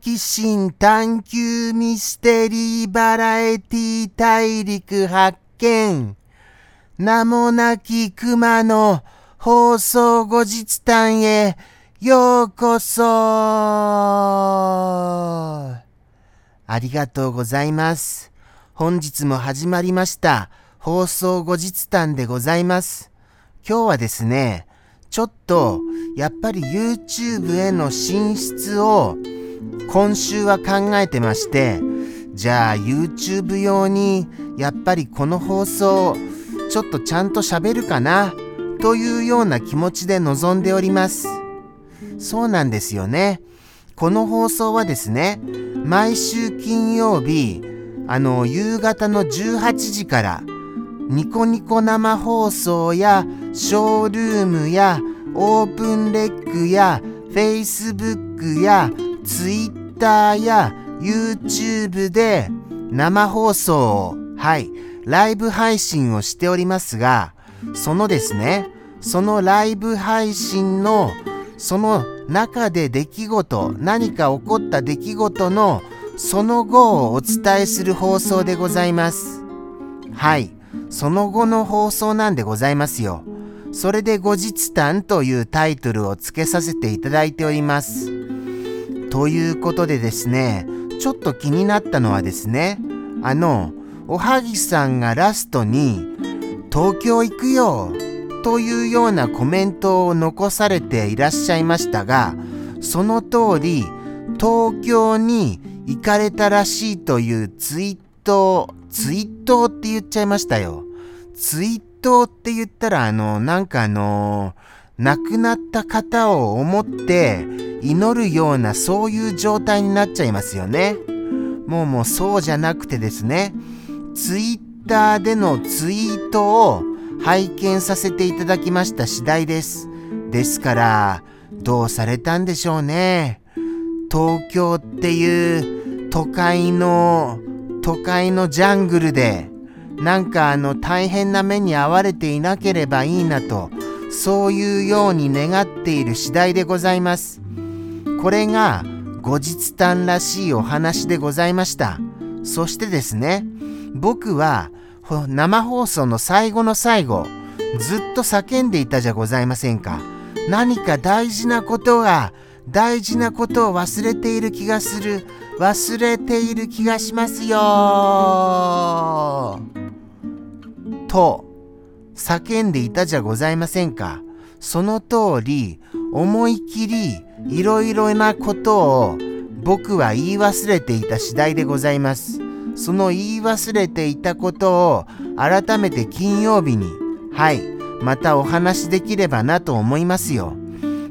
奇心探求ミステリーバラエティ大陸発見。名もなき熊の放送後日談へようこそありがとうございます。本日も始まりました放送後日談でございます。今日はですね、ちょっとやっぱり YouTube への進出を今週は考えてまして、じゃあ YouTube 用にやっぱりこの放送ちょっとちゃんと喋るかなというような気持ちで臨んでおります。そうなんですよね。この放送はですね、毎週金曜日、あの、夕方の18時から、ニコニコ生放送や、ショールームや、オープンレックや、Facebook や、Twitter や、YouTube で生放送を、はい、ライブ配信をしておりますが、そのですね、そのライブ配信のその中で出来事、何か起こった出来事のその後をお伝えする放送でございます。はい、その後の放送なんでございますよ。それで後日談というタイトルを付けさせていただいております。ということでですね、ちょっと気になったのはですね、あの、おはぎさんがラストに、東京行くよというようなコメントを残されていらっしゃいましたが、その通り、東京に行かれたらしいというツイート、ツイートって言っちゃいましたよ。ツイートって言ったら、あの、なんかあの、亡くなった方を思って祈るようなそういう状態になっちゃいますよね。もうもうそうじゃなくてですね、ツイッターでのツイートを拝見させていただきました次第です。ですから、どうされたんでしょうね。東京っていう都会の、都会のジャングルで、なんかあの大変な目に遭われていなければいいなと、そういうように願っている次第でございます。これが後日談らしいお話でございました。そしてですね、僕は生放送の最後の最後、ずっと叫んでいたじゃございませんか。何か大事なことが、大事なことを忘れている気がする。忘れている気がしますよと、叫んでいたじゃございませんか。その通り、思い切りいろいろなことを僕は言い忘れていた次第でございます。その言い忘れていたことを改めて金曜日に、はい、またお話しできればなと思いますよ。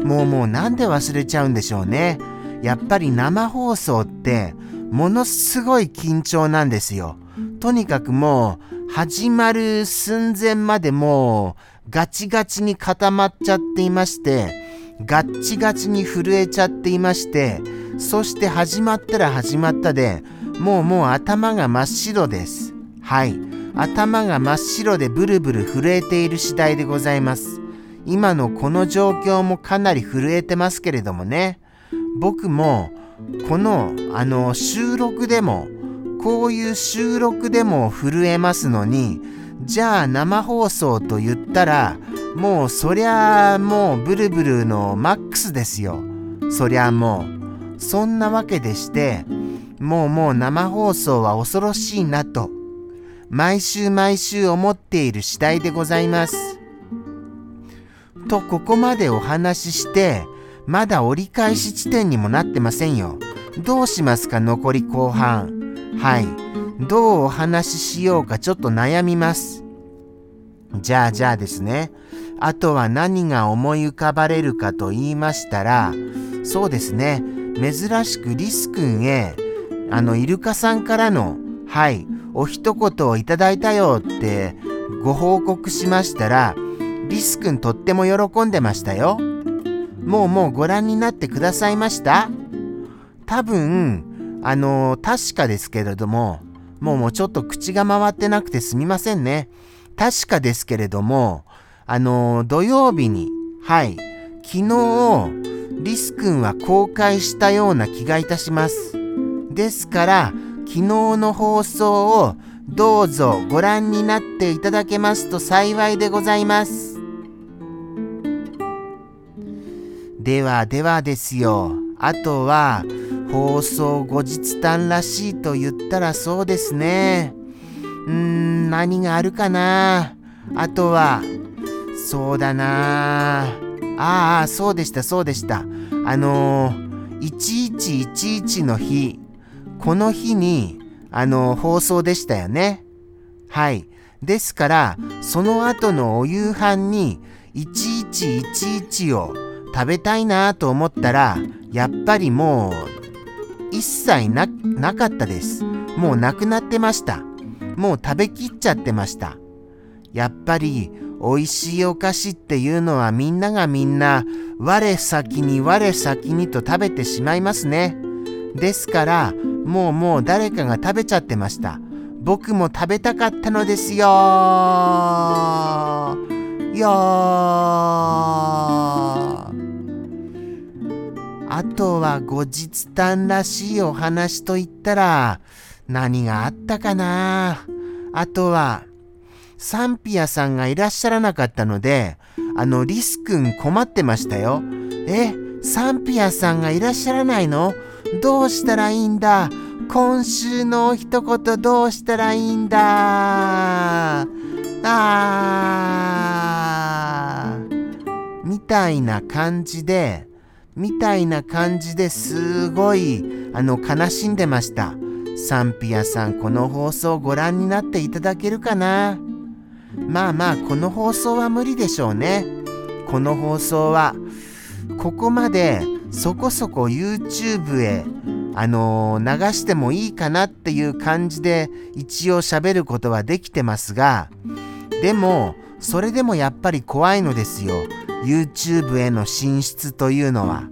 もうもうなんで忘れちゃうんでしょうね。やっぱり生放送ってものすごい緊張なんですよ。とにかくもう始まる寸前までもうガチガチに固まっちゃっていまして、ガッチガチに震えちゃっていまして、そして始まったら始まったで、もうもう頭が真っ白です。はい。頭が真っ白でブルブル震えている次第でございます。今のこの状況もかなり震えてますけれどもね。僕もこのあの収録でもこういう収録でも震えますのにじゃあ生放送と言ったらもうそりゃあもうブルブルのマックスですよそりゃもうそんなわけでしてもうもう生放送は恐ろしいなと毎週毎週思っている次第でございますとここまでお話ししてまだ折り返し地点にもなってませんよ。どうしますか残り後半。はい。どうお話ししようかちょっと悩みます。じゃあじゃあですね。あとは何が思い浮かばれるかと言いましたら、そうですね。珍しくリス君へ、あの、イルカさんからの、はい、お一言をいただいたよってご報告しましたら、リス君とっても喜んでましたよ。もうもうご覧になってくださいました？多分、あの確かですけれども、もうもうちょっと口が回ってなくてすみませんね。確かですけれども、あの土曜日に、はい、昨日、リス君は公開したような気がいたします。ですから、昨日の放送をどうぞご覧になっていただけますと幸いでございます。ではではですよ。あとは放送後日談らしいと言ったらそうですね。うーん、何があるかな？あとは、そうだな。ああ、そうでした、そうでした。あのー、1111の日、この日に、あのー、放送でしたよね。はい。ですから、その後のお夕飯に、1111を食べたいなと思ったら、やっぱりもう、一切な、かったです。もうなくなってました。もう食べきっちゃってました。やっぱり、美味しいお菓子っていうのはみんながみんな、我先に我先にと食べてしまいますね。ですから、もうもう誰かが食べちゃってました。僕も食べたかったのですよよあとは後日談らしいお話といったら何があったかな。あとはサンピアさんがいらっしゃらなかったのであのリス君困ってましたよ。えサンピアさんがいらっしゃらないの？どうしたらいいんだ？今週の一言どうしたらいいんだ？あー。みたいな感じでみたいな感じですごいあの悲しんでました。サンピアさんこの放送ご覧になっていただけるかな？まあまあこの放送は無理でしょうね。この放送はここまでそこそこ YouTube へあのー、流してもいいかなっていう感じで一応喋ることはできてますがでもそれでもやっぱり怖いのですよ。YouTube への進出というのは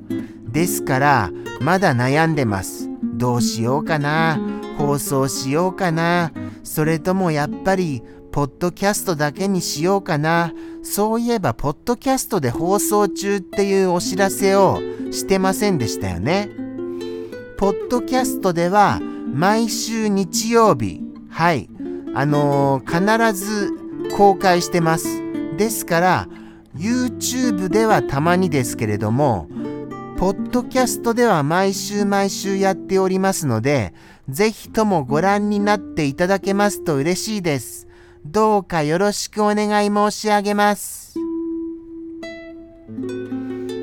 ですからまだ悩んでます。どうしようかな。放送しようかな。それともやっぱりポッドキャストだけにしようかな。そういえばポッドキャストで放送中っていうお知らせをしてませんでしたよね。ポッドキャストでは毎週日曜日はいあのー、必ず公開してます。ですから YouTube ではたまにですけれども、ポッドキャストでは毎週毎週やっておりますので、ぜひともご覧になっていただけますと嬉しいです。どうかよろしくお願い申し上げます。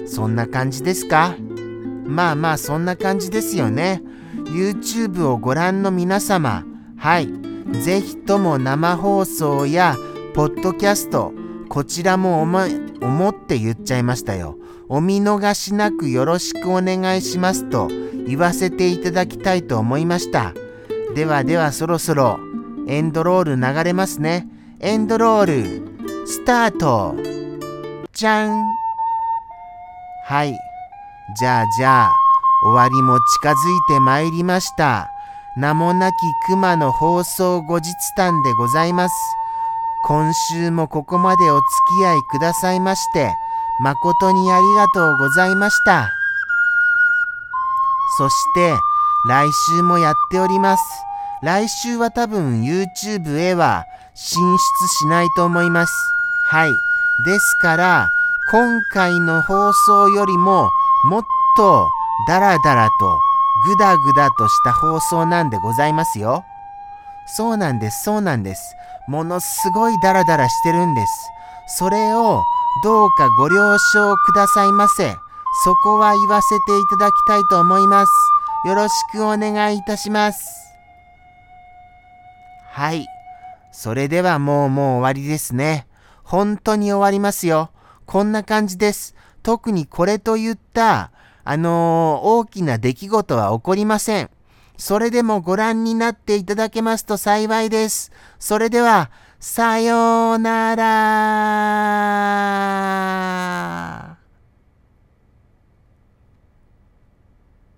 そんな感じですか？まあまあそんな感じですよね。YouTube をご覧の皆様、はい。ぜひとも生放送やポッドキャスト、こちらも思思って言っちゃいましたよ。お見逃しなくよろしくお願いしますと言わせていただきたいと思いました。ではではそろそろエンドロール流れますね。エンドロールスタートじゃんはい。じゃあじゃあ終わりも近づいてまいりました。名もなき熊の放送後日談でございます。今週もここまでお付き合いくださいまして、誠にありがとうございました。そして、来週もやっております。来週は多分 YouTube へは進出しないと思います。はい。ですから、今回の放送よりももっとダラダラとグダグダとした放送なんでございますよ。そうなんです、そうなんです。ものすごいダラダラしてるんです。それをどうかご了承くださいませ。そこは言わせていただきたいと思います。よろしくお願いいたします。はい。それではもうもう終わりですね。本当に終わりますよ。こんな感じです。特にこれといった、あのー、大きな出来事は起こりません。それでもご覧になっていただけますと幸いです。それでは、さようなら。